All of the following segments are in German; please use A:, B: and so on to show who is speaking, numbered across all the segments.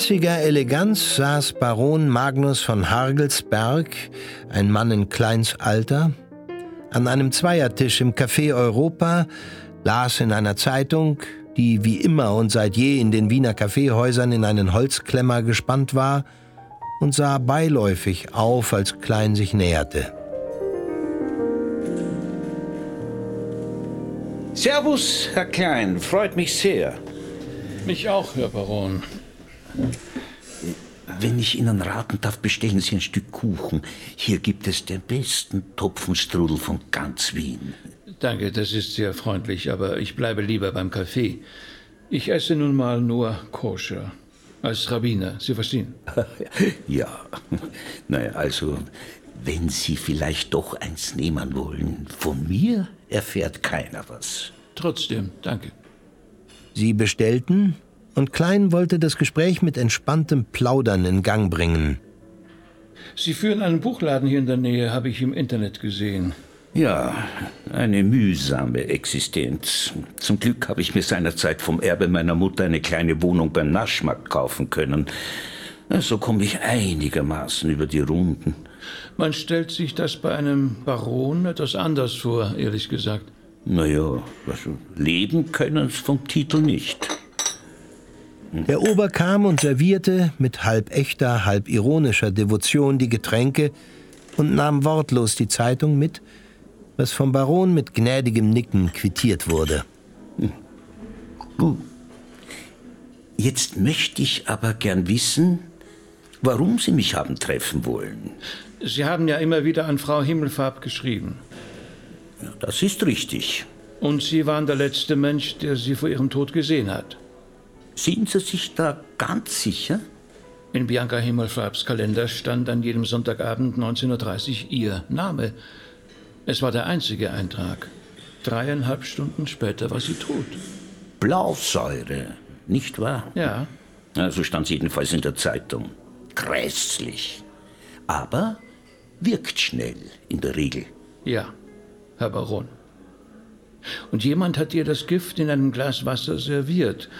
A: In lässiger Eleganz saß Baron Magnus von Hargelsberg, ein Mann in Kleins Alter, an einem Zweiertisch im Café Europa, las in einer Zeitung, die wie immer und seit je in den Wiener Kaffeehäusern in einen Holzklemmer gespannt war, und sah beiläufig auf, als Klein sich näherte.
B: Servus, Herr Klein, freut mich sehr.
C: Mich auch, Herr Baron.
B: Wenn ich Ihnen raten darf, bestellen Sie ein Stück Kuchen. Hier gibt es den besten Topfenstrudel von ganz Wien.
C: Danke, das ist sehr freundlich, aber ich bleibe lieber beim Kaffee. Ich esse nun mal nur koscher. Als Rabbiner, Sie verstehen?
B: ja, naja, also, wenn Sie vielleicht doch eins nehmen wollen, von mir erfährt keiner was.
C: Trotzdem, danke.
A: Sie bestellten, und Klein wollte das Gespräch mit entspanntem Plaudern in Gang bringen.
C: Sie führen einen Buchladen hier in der Nähe, habe ich im Internet gesehen.
B: Ja, eine mühsame Existenz. Zum Glück habe ich mir seinerzeit vom Erbe meiner Mutter eine kleine Wohnung beim Naschmarkt kaufen können. So komme ich einigermaßen über die Runden.
C: Man stellt sich das bei einem Baron etwas anders vor, ehrlich gesagt.
B: Naja, also leben können es vom Titel nicht.
A: Der Ober kam und servierte mit halb echter, halb ironischer Devotion die Getränke und nahm wortlos die Zeitung mit, was vom Baron mit gnädigem Nicken quittiert wurde.
B: Jetzt möchte ich aber gern wissen, warum Sie mich haben treffen wollen.
C: Sie haben ja immer wieder an Frau Himmelfarb geschrieben.
B: Ja, das ist richtig.
C: Und Sie waren der letzte Mensch, der Sie vor Ihrem Tod gesehen hat.
B: Sind Sie sich da ganz sicher?
C: In Bianca Himmelfarbs Kalender stand an jedem Sonntagabend 19.30 Uhr Ihr Name. Es war der einzige Eintrag. Dreieinhalb Stunden später war sie tot.
B: Blausäure, nicht wahr?
C: Ja.
B: ja so stand es jedenfalls in der Zeitung. Grässlich. Aber wirkt schnell in der Regel.
C: Ja, Herr Baron. Und jemand hat ihr das Gift in einem Glas Wasser serviert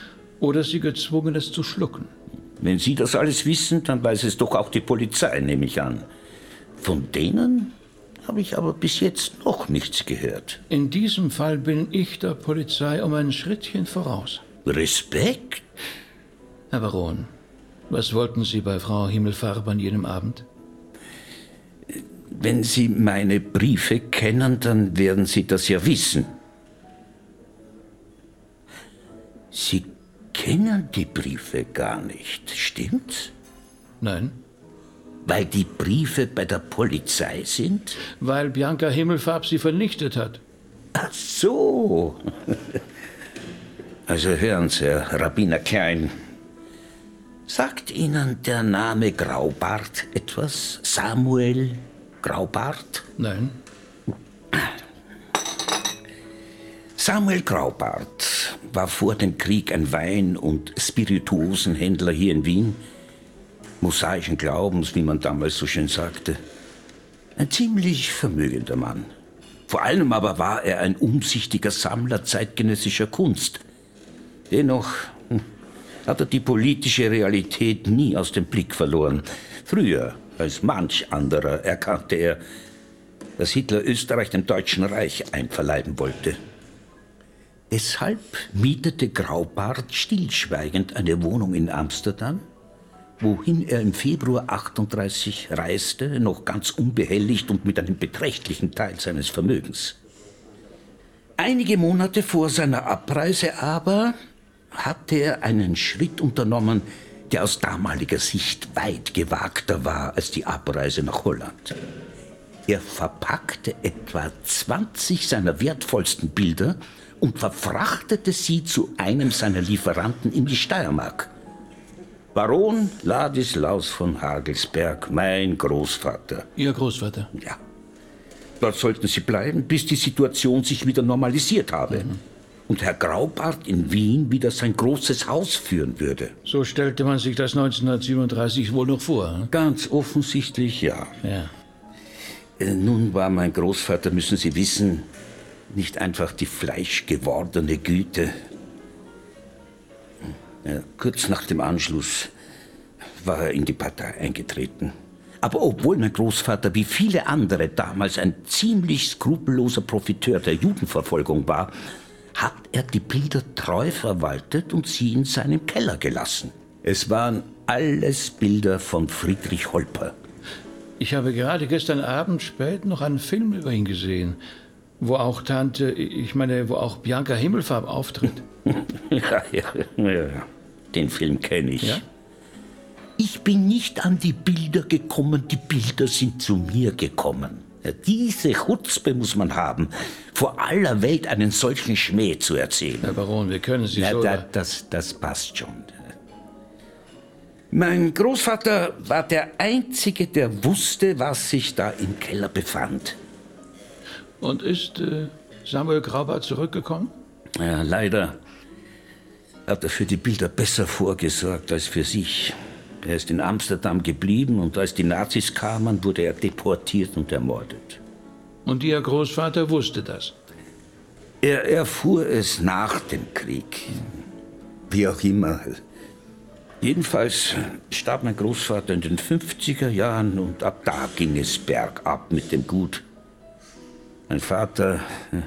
C: oder sie gezwungen, es zu schlucken.
B: Wenn Sie das alles wissen, dann weiß es doch auch die Polizei, nehme ich an. Von denen habe ich aber bis jetzt noch nichts gehört.
C: In diesem Fall bin ich der Polizei um ein Schrittchen voraus.
B: Respekt?
C: Herr Baron, was wollten Sie bei Frau Himmelfarb an jenem Abend?
B: Wenn Sie meine Briefe kennen, dann werden Sie das ja wissen. Sie kennen die Briefe gar nicht, stimmt's?
C: Nein.
B: Weil die Briefe bei der Polizei sind?
C: Weil Bianca Himmelfarb sie vernichtet hat.
B: Ach so. Also hören Sie, Herr Rabbiner Klein. Sagt Ihnen der Name Graubart etwas? Samuel Graubart?
C: Nein.
B: Samuel Graubart war vor dem Krieg ein Wein- und Spirituosenhändler hier in Wien. Mosaischen Glaubens, wie man damals so schön sagte. Ein ziemlich vermögender Mann. Vor allem aber war er ein umsichtiger Sammler zeitgenössischer Kunst. Dennoch hm, hat er die politische Realität nie aus dem Blick verloren. Früher, als manch anderer, erkannte er, dass Hitler Österreich dem Deutschen Reich einverleiben wollte. Deshalb mietete Graubart stillschweigend eine Wohnung in Amsterdam, wohin er im Februar 38 reiste, noch ganz unbehelligt und mit einem beträchtlichen Teil seines Vermögens. Einige Monate vor seiner Abreise aber hatte er einen Schritt unternommen, der aus damaliger Sicht weit gewagter war als die Abreise nach Holland. Er verpackte etwa 20 seiner wertvollsten Bilder und verfrachtete sie zu einem seiner Lieferanten in die Steiermark. Baron Ladislaus von Hagelsberg, mein Großvater.
C: Ihr Großvater?
B: Ja. Dort sollten sie bleiben, bis die Situation sich wieder normalisiert habe. Mhm. Und Herr Graubart in Wien wieder sein großes Haus führen würde.
C: So stellte man sich das 1937 wohl noch vor. Hm?
B: Ganz offensichtlich ja.
C: Ja.
B: Äh, nun war mein Großvater, müssen Sie wissen, nicht einfach die fleischgewordene Güte. Ja, kurz nach dem Anschluss war er in die Partei eingetreten. Aber obwohl mein Großvater wie viele andere damals ein ziemlich skrupelloser Profiteur der Judenverfolgung war, hat er die Bilder treu verwaltet und sie in seinem Keller gelassen. Es waren alles Bilder von Friedrich Holper.
C: Ich habe gerade gestern Abend spät noch einen Film über ihn gesehen, wo auch Tante, ich meine, wo auch Bianca Himmelfarb auftritt.
B: ja, ja, ja, den Film kenne ich.
C: Ja?
B: Ich bin nicht an die Bilder gekommen, die Bilder sind zu mir gekommen. Diese Chutzpe muss man haben, vor aller Welt einen solchen Schmäh zu erzählen.
C: Herr Baron, wir können Sie
B: Na,
C: so...
B: da, das, das passt schon. Mein Großvater war der Einzige, der wusste, was sich da im Keller befand.
C: Und ist äh, Samuel Graubart zurückgekommen?
B: Ja, leider hat er für die Bilder besser vorgesorgt als für sich. Er ist in Amsterdam geblieben und als die Nazis kamen, wurde er deportiert und ermordet.
C: Und Ihr Großvater wusste das?
B: Er erfuhr es nach dem Krieg. Wie auch immer. Jedenfalls starb mein Großvater in den 50er Jahren und ab da ging es bergab mit dem Gut. Mein Vater äh,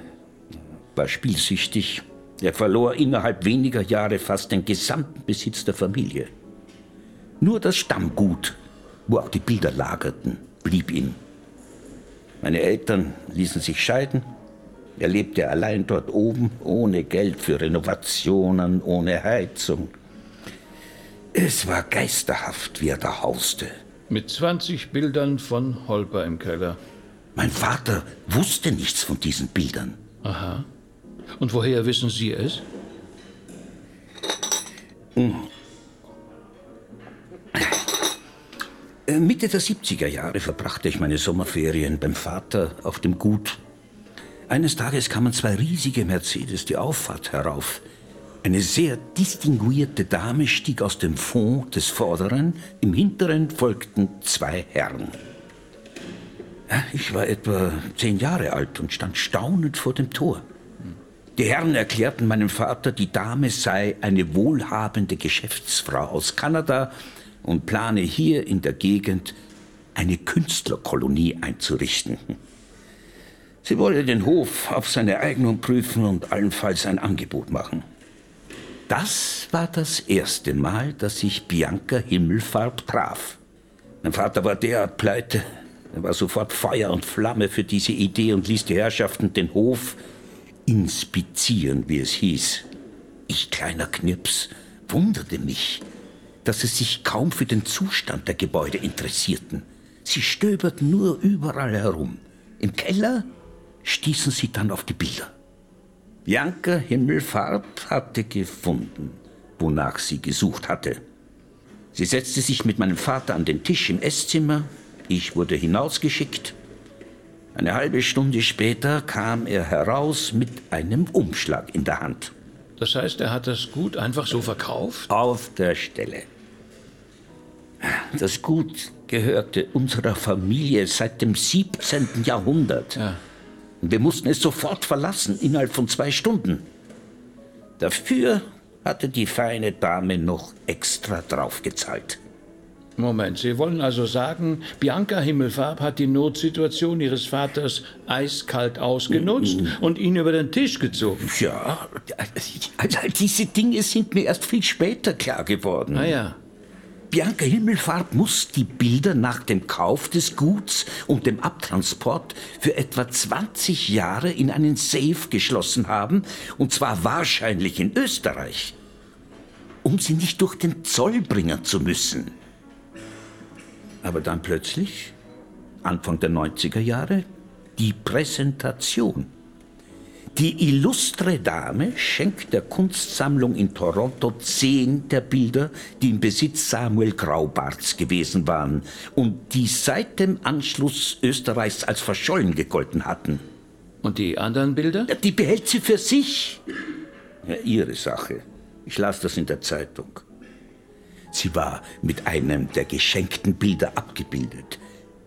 B: war spielsüchtig. Er verlor innerhalb weniger Jahre fast den gesamten Besitz der Familie. Nur das Stammgut, wo auch die Bilder lagerten, blieb ihm. Meine Eltern ließen sich scheiden. Er lebte allein dort oben, ohne Geld für Renovationen, ohne Heizung. Es war geisterhaft, wie er da hauste.
C: Mit 20 Bildern von Holper im Keller.
B: Mein Vater wusste nichts von diesen Bildern.
C: Aha. Und woher wissen Sie es?
B: Äh, Mitte der 70er Jahre verbrachte ich meine Sommerferien beim Vater auf dem Gut. Eines Tages kamen zwei riesige Mercedes die Auffahrt herauf. Eine sehr distinguierte Dame stieg aus dem Fond des Vorderen, im Hinteren folgten zwei Herren. Ich war etwa zehn Jahre alt und stand staunend vor dem Tor. Die Herren erklärten meinem Vater, die Dame sei eine wohlhabende Geschäftsfrau aus Kanada und plane hier in der Gegend eine Künstlerkolonie einzurichten. Sie wolle den Hof auf seine Eignung prüfen und allenfalls ein Angebot machen. Das war das erste Mal, dass ich Bianca Himmelfarb traf. Mein Vater war derart pleite. Er war sofort Feuer und Flamme für diese Idee und ließ die Herrschaften den Hof inspizieren, wie es hieß. Ich, kleiner Knips, wunderte mich, dass sie sich kaum für den Zustand der Gebäude interessierten. Sie stöberten nur überall herum. Im Keller stießen sie dann auf die Bilder. Bianca Himmelfarb hatte gefunden, wonach sie gesucht hatte. Sie setzte sich mit meinem Vater an den Tisch im Esszimmer. Ich wurde hinausgeschickt. Eine halbe Stunde später kam er heraus mit einem Umschlag in der Hand.
C: Das heißt, er hat das Gut einfach so verkauft?
B: Auf der Stelle. Das Gut gehörte unserer Familie seit dem 17. Jahrhundert.
C: Ja.
B: Wir mussten es sofort verlassen, innerhalb von zwei Stunden. Dafür hatte die feine Dame noch extra draufgezahlt.
C: Moment, Sie wollen also sagen, Bianca Himmelfarb hat die Notsituation Ihres Vaters eiskalt ausgenutzt und ihn über den Tisch gezogen?
B: Ja, also diese Dinge sind mir erst viel später klar geworden.
C: Naja,
B: Bianca Himmelfarb muss die Bilder nach dem Kauf des Guts und dem Abtransport für etwa 20 Jahre in einen Safe geschlossen haben, und zwar wahrscheinlich in Österreich, um sie nicht durch den Zoll bringen zu müssen. Aber dann plötzlich, Anfang der 90er Jahre, die Präsentation. Die illustre Dame schenkt der Kunstsammlung in Toronto zehn der Bilder, die im Besitz Samuel Graubarts gewesen waren und die seit dem Anschluss Österreichs als verschollen gegolten hatten.
C: und die anderen Bilder?
B: Die behält sie für sich. Ja, ihre Sache. Ich las das in der Zeitung. Sie war mit einem der geschenkten Bilder abgebildet.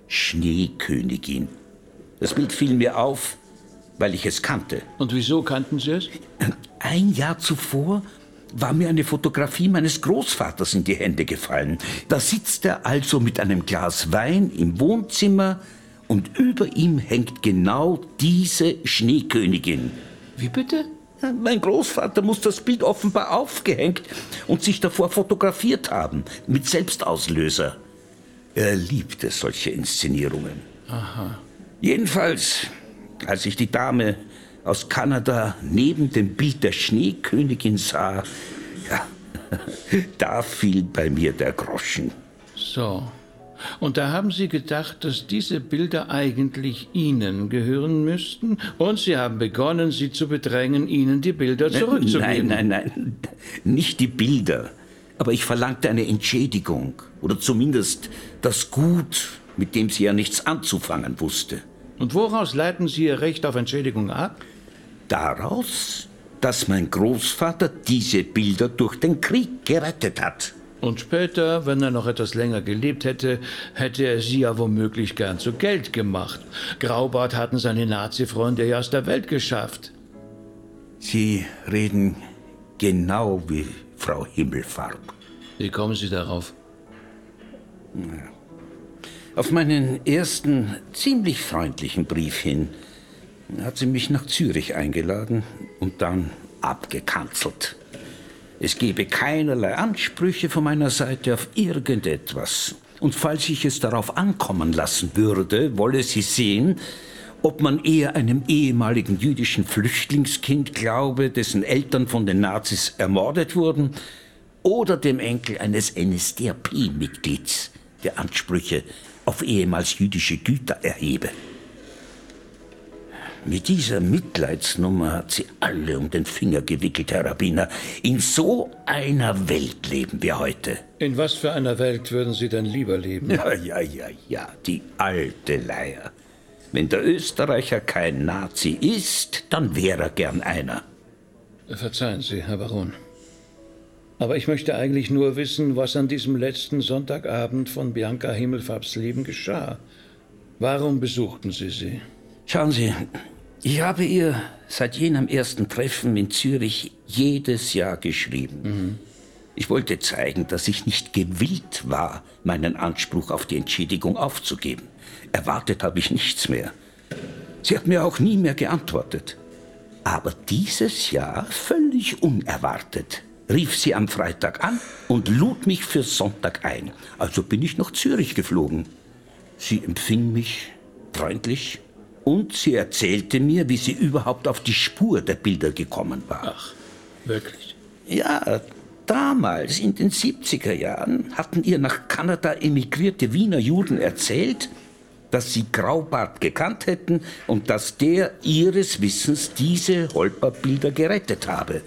B: Schneekönigin. Das Bild fiel mir auf, weil ich es kannte.
C: Und wieso kannten Sie es?
B: Ein Jahr zuvor war mir eine Fotografie meines Großvaters in die Hände gefallen. Da sitzt er also mit einem Glas Wein im Wohnzimmer und über ihm hängt genau diese Schneekönigin.
C: Wie bitte?
B: Mein Großvater muss das Bild offenbar aufgehängt und sich davor fotografiert haben, mit Selbstauslöser. Er liebte solche Inszenierungen.
C: Aha.
B: Jedenfalls, als ich die Dame aus Kanada neben dem Bild der Schneekönigin sah, ja, da fiel bei mir der Groschen.
C: So. Und da haben Sie gedacht, dass diese Bilder eigentlich Ihnen gehören müssten und Sie haben begonnen, Sie zu bedrängen, Ihnen die Bilder zurückzugeben.
B: Nein, nein, nein, nicht die Bilder. Aber ich verlangte eine Entschädigung oder zumindest das Gut, mit dem sie ja nichts anzufangen wusste.
C: Und woraus leiten Sie Ihr Recht auf Entschädigung ab?
B: Daraus, dass mein Großvater diese Bilder durch den Krieg gerettet hat.
C: Und später, wenn er noch etwas länger gelebt hätte, hätte er sie ja womöglich gern zu Geld gemacht. Graubart hatten seine Nazi-Freunde ja aus der Welt geschafft.
B: Sie reden genau wie Frau Himmelfarb.
C: Wie kommen Sie darauf?
B: Auf meinen ersten ziemlich freundlichen Brief hin hat sie mich nach Zürich eingeladen und dann abgekanzelt. Es gebe keinerlei Ansprüche von meiner Seite auf irgendetwas. Und falls ich es darauf ankommen lassen würde, wolle sie sehen, ob man eher einem ehemaligen jüdischen Flüchtlingskind glaube, dessen Eltern von den Nazis ermordet wurden, oder dem Enkel eines NSDAP-Mitglieds, der Ansprüche auf ehemals jüdische Güter erhebe. Mit dieser Mitleidsnummer hat sie alle um den Finger gewickelt, Herr Rabbiner. In so einer Welt leben wir heute.
C: In was für einer Welt würden Sie denn lieber leben?
B: Ja, ja, ja, ja, die alte Leier. Wenn der Österreicher kein Nazi ist, dann wäre er gern einer.
C: Verzeihen Sie, Herr Baron. Aber ich möchte eigentlich nur wissen, was an diesem letzten Sonntagabend von Bianca Himmelfarbs Leben geschah. Warum besuchten Sie sie?
B: Schauen Sie, ich habe ihr seit jenem ersten Treffen in Zürich jedes Jahr geschrieben. Mhm. Ich wollte zeigen, dass ich nicht gewillt war, meinen Anspruch auf die Entschädigung aufzugeben. Erwartet habe ich nichts mehr. Sie hat mir auch nie mehr geantwortet. Aber dieses Jahr, völlig unerwartet, rief sie am Freitag an und lud mich für Sonntag ein. Also bin ich nach Zürich geflogen. Sie empfing mich freundlich und sie erzählte mir, wie sie überhaupt auf die Spur der Bilder gekommen war.
C: Ach, wirklich?
B: Ja, damals in den 70er Jahren hatten ihr nach Kanada emigrierte Wiener Juden erzählt, dass sie Graubart gekannt hätten und dass der ihres Wissens diese Holperbilder gerettet habe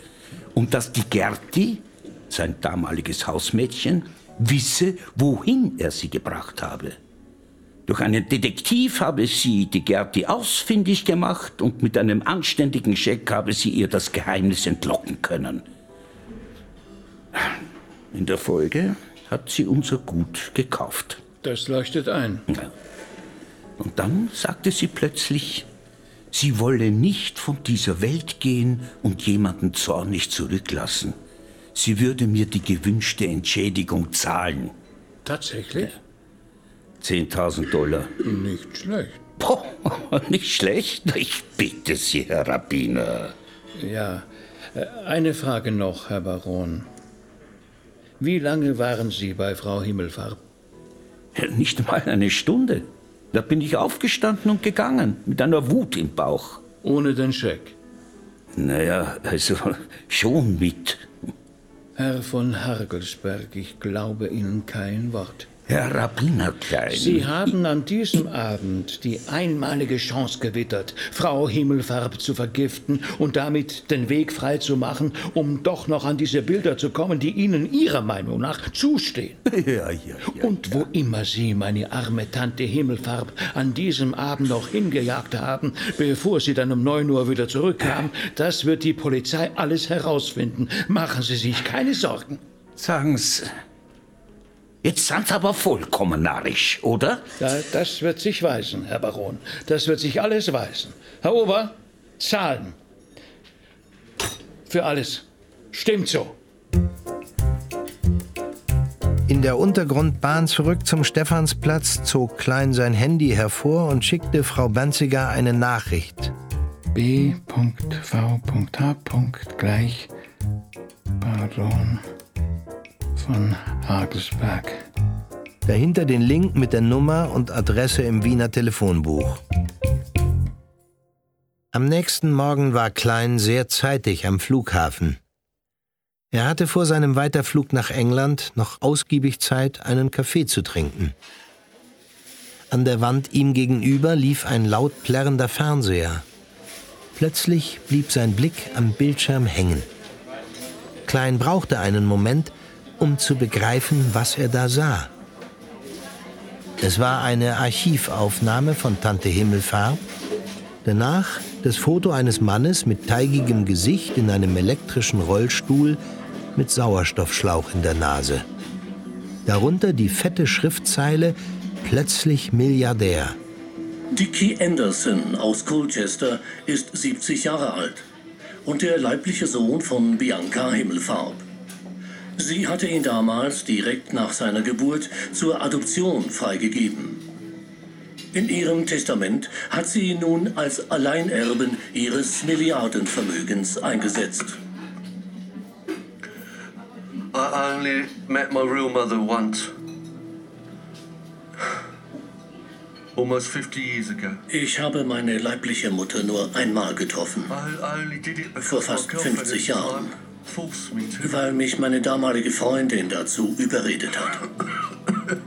B: und dass die Gerti, sein damaliges Hausmädchen, wisse, wohin er sie gebracht habe. Durch einen Detektiv habe sie die Gerti ausfindig gemacht und mit einem anständigen Scheck habe sie ihr das Geheimnis entlocken können. In der Folge hat sie unser Gut gekauft.
C: Das leuchtet ein.
B: Und dann sagte sie plötzlich, Sie wolle nicht von dieser Welt gehen und jemanden zornig zurücklassen. Sie würde mir die gewünschte Entschädigung zahlen.
C: Tatsächlich?
B: 10.000 Dollar.
C: Nicht schlecht.
B: Boah, nicht schlecht? Ich bitte Sie, Herr Rabbiner.
C: Ja, äh, eine Frage noch, Herr Baron. Wie lange waren Sie bei Frau Himmelfarb?
B: Nicht mal eine Stunde. Da bin ich aufgestanden und gegangen, mit einer Wut im Bauch.
C: Ohne den Scheck?
B: Naja, also schon mit.
C: Herr von Hargelsberg, ich glaube Ihnen kein Wort.
B: Herr Rabbinerklein.
C: Sie haben an diesem Abend die einmalige Chance gewittert, Frau Himmelfarb zu vergiften und damit den Weg frei zu machen, um doch noch an diese Bilder zu kommen, die Ihnen Ihrer Meinung nach zustehen.
B: Ja, ja, ja.
C: Und wo immer Sie meine arme Tante Himmelfarb an diesem Abend noch hingejagt haben, bevor sie dann um neun Uhr wieder zurückkam, das wird die Polizei alles herausfinden. Machen Sie sich keine Sorgen.
B: Sagen's. Jetzt sind Sie aber vollkommen narrisch, oder?
C: Ja, das wird sich weisen, Herr Baron. Das wird sich alles weisen. Herr Ober, Zahlen. Für alles. Stimmt so.
A: In der Untergrundbahn zurück zum Stephansplatz zog Klein sein Handy hervor und schickte Frau Banziger eine Nachricht.
C: B.V.H. gleich Baron von Hagelsberg.
A: Dahinter den Link mit der Nummer und Adresse im Wiener Telefonbuch. Am nächsten Morgen war Klein sehr zeitig am Flughafen. Er hatte vor seinem Weiterflug nach England noch ausgiebig Zeit, einen Kaffee zu trinken. An der Wand ihm gegenüber lief ein laut plärrender Fernseher. Plötzlich blieb sein Blick am Bildschirm hängen. Klein brauchte einen Moment, um zu begreifen, was er da sah. Es war eine Archivaufnahme von Tante Himmelfarb. Danach das Foto eines Mannes mit teigigem Gesicht in einem elektrischen Rollstuhl mit Sauerstoffschlauch in der Nase. Darunter die fette Schriftzeile Plötzlich Milliardär.
D: Dickie Anderson aus Colchester ist 70 Jahre alt und der leibliche Sohn von Bianca Himmelfarb. Sie hatte ihn damals direkt nach seiner Geburt zur Adoption freigegeben. In ihrem Testament hat sie ihn nun als Alleinerben ihres Milliardenvermögens eingesetzt.
E: I only met my real mother once. Almost 50 years ago.
D: Ich habe meine leibliche Mutter nur einmal getroffen. Vor fast
E: girlfriend
D: 50
E: at the
D: Jahren. Weil mich meine damalige Freundin dazu überredet hat.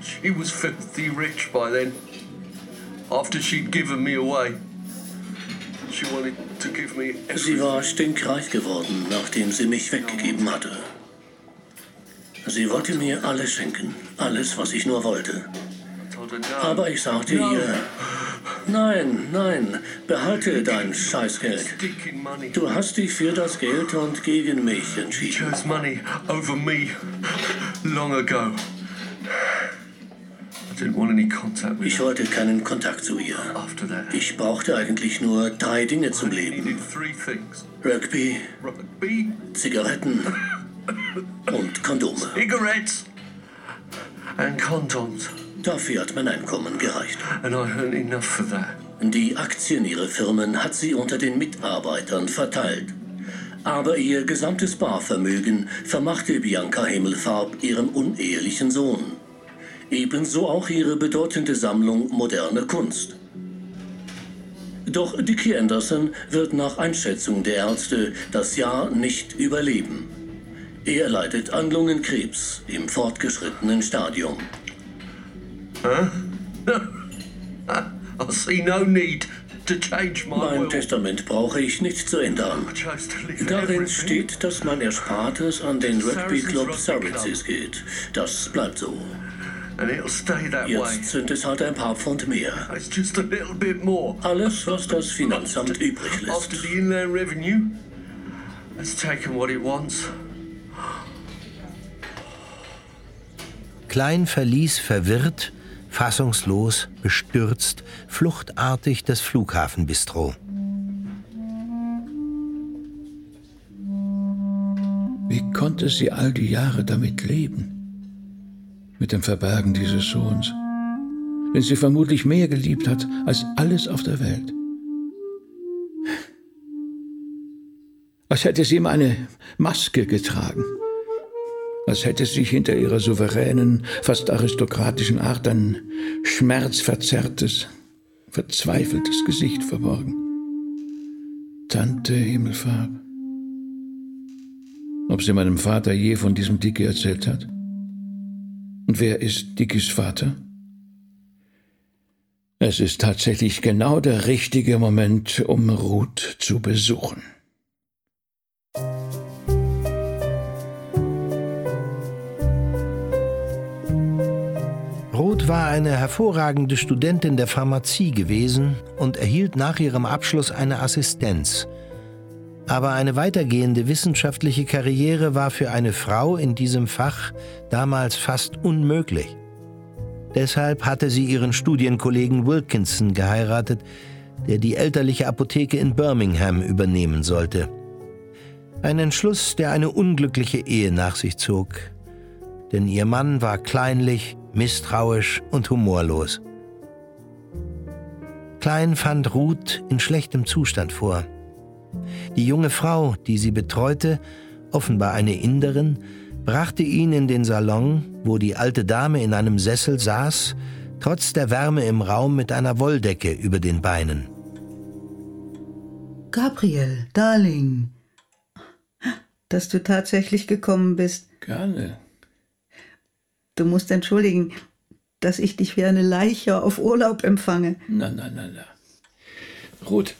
E: She was filthy rich by then. After she'd given me away, she wanted to give me
D: Sie war stinkreich geworden, nachdem sie mich weggegeben hatte. Sie wollte mir alles schenken, alles, was ich nur wollte. Aber ich sagte ihr, nein, nein, behalte dein Scheißgeld. Du hast dich für das Geld und gegen mich entschieden.
E: chose money over me long ago.
D: Ich wollte keinen Kontakt zu ihr. Ich brauchte eigentlich nur drei Dinge zum Leben. Rugby,
E: Rugby,
D: Zigaretten und Kondome.
E: cigarettes, and condoms.
D: Dafür hat mein Einkommen gereicht. Die Aktien ihrer Firmen hat sie unter den Mitarbeitern verteilt. Aber ihr gesamtes Barvermögen vermachte Bianca Himmelfarb ihrem unehelichen Sohn. Ebenso auch ihre bedeutende Sammlung moderner Kunst. Doch Dickie Anderson wird nach Einschätzung der Ärzte das Jahr nicht überleben. Er leidet an Lungenkrebs im fortgeschrittenen Stadium.
E: I see no need to change my
D: Mein
E: will.
D: Testament brauche ich nicht zu ändern. Darin steht, dass mein Erspartes an den Rugby Club Saracens geht. Das bleibt so.
E: And it'll stay that way.
D: Jetzt sind es halt ein paar Pfund mehr.
E: It's just a little bit more.
D: Alles, was das Finanzamt übrig
E: After
D: lässt.
E: the inland revenue has taken what it wants.
A: Klein verließ verwirrt, fassungslos, bestürzt, fluchtartig das Flughafenbistro.
C: Wie konnte sie all die Jahre damit leben? Mit dem Verbergen dieses Sohns, den sie vermutlich mehr geliebt hat als alles auf der Welt. Als hätte sie ihm eine Maske getragen. Als hätte sich hinter ihrer souveränen, fast aristokratischen Art ein schmerzverzerrtes, verzweifeltes Gesicht verborgen. Tante Himmelfarb. Ob sie meinem Vater je von diesem Dickie erzählt hat? Und wer ist Dickies Vater? Es ist tatsächlich genau der richtige Moment, um Ruth zu besuchen.
A: Roth war eine hervorragende Studentin der Pharmazie gewesen und erhielt nach ihrem Abschluss eine Assistenz. Aber eine weitergehende wissenschaftliche Karriere war für eine Frau in diesem Fach damals fast unmöglich. Deshalb hatte sie ihren Studienkollegen Wilkinson geheiratet, der die elterliche Apotheke in Birmingham übernehmen sollte. Ein Entschluss, der eine unglückliche Ehe nach sich zog. denn ihr Mann war kleinlich, misstrauisch und humorlos. Klein fand Ruth in schlechtem Zustand vor. Die junge Frau, die sie betreute, offenbar eine Inderin, brachte ihn in den Salon, wo die alte Dame in einem Sessel saß, trotz der Wärme im Raum mit einer Wolldecke über den Beinen.
F: Gabriel, Darling, dass du tatsächlich gekommen bist.
C: Gerne.
F: Du musst entschuldigen, dass ich dich wie eine Leiche auf Urlaub empfange.
C: Na, na, na, na. Ruth,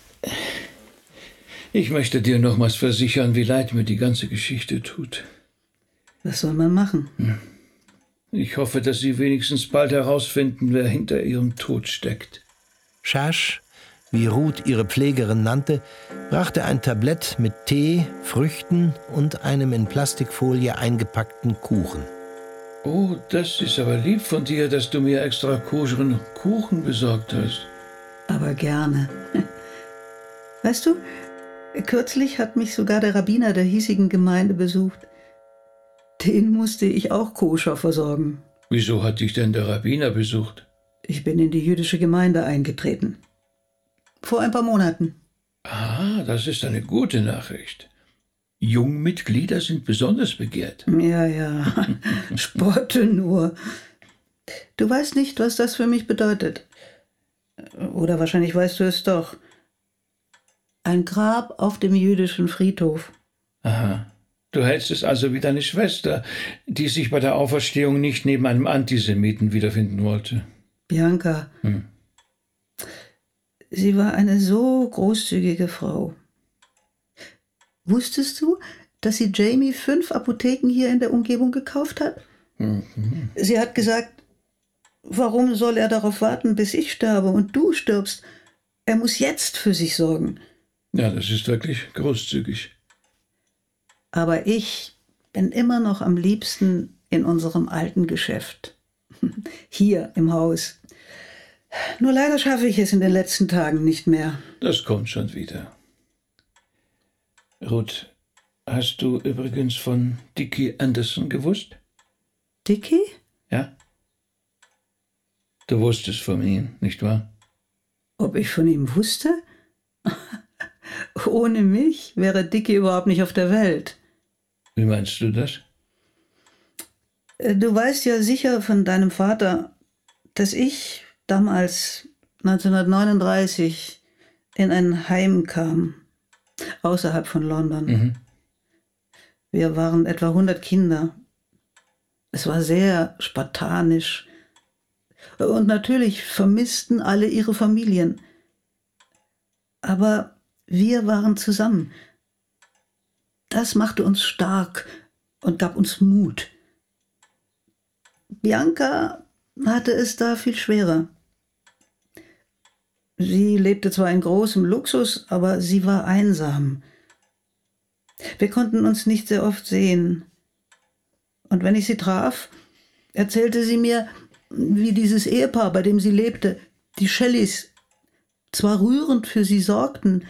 C: ich möchte dir nochmals versichern, wie leid mir die ganze Geschichte tut.
F: Was soll man machen?
C: Ich hoffe, dass Sie wenigstens bald herausfinden, wer hinter Ihrem Tod steckt.
A: Schasch, wie Ruth ihre Pflegerin nannte, brachte ein Tablett mit Tee, Früchten und einem in Plastikfolie eingepackten Kuchen.
C: Oh, das ist aber lieb von dir, dass du mir extra koscheren Kuchen besorgt hast.
F: Aber gerne. Weißt du, kürzlich hat mich sogar der Rabbiner der hiesigen Gemeinde besucht. Den musste ich auch koscher versorgen.
C: Wieso hat dich denn der Rabbiner besucht?
F: Ich bin in die jüdische Gemeinde eingetreten. Vor ein paar Monaten.
C: Ah, das ist eine gute Nachricht. Jungmitglieder sind besonders begehrt.
F: Ja, ja. Sporte nur. Du weißt nicht, was das für mich bedeutet. Oder wahrscheinlich weißt du es doch. Ein Grab auf dem jüdischen Friedhof.
C: Aha. Du hältst es also wie deine Schwester, die sich bei der Auferstehung nicht neben einem Antisemiten wiederfinden wollte.
F: Bianca.
C: Hm.
F: Sie war eine so großzügige Frau. Wusstest du, dass sie Jamie fünf Apotheken hier in der Umgebung gekauft hat?
C: Mhm.
F: Sie hat gesagt, warum soll er darauf warten, bis ich sterbe und du stirbst? Er muss jetzt für sich sorgen.
C: Ja, das ist wirklich großzügig.
F: Aber ich bin immer noch am liebsten in unserem alten Geschäft. Hier im Haus. Nur leider schaffe ich es in den letzten Tagen nicht mehr.
C: Das kommt schon wieder. Ruth, hast du übrigens von Dickie Anderson gewusst?
F: Dicky?
C: Ja? Du wusstest von ihm, nicht wahr?
F: Ob ich von ihm wusste? Ohne mich wäre Dicky überhaupt nicht auf der Welt.
C: Wie meinst du das?
F: Äh, Du weißt ja sicher von deinem Vater, dass ich damals 1939 in ein Heim kam, außerhalb von London.
C: Mhm.
F: Wir waren etwa 100 Kinder. Es war sehr spartanisch. Und natürlich vermissten alle ihre Familien. Aber wir waren zusammen. Das machte uns stark und gab uns Mut. Bianca hatte es da viel schwerer. Sie lebte zwar in großem Luxus, aber sie war einsam. Wir konnten uns nicht sehr oft sehen. Und wenn ich sie traf, erzählte sie mir, wie dieses Ehepaar, bei dem sie lebte, die Shelleys, zwar rührend für sie sorgten,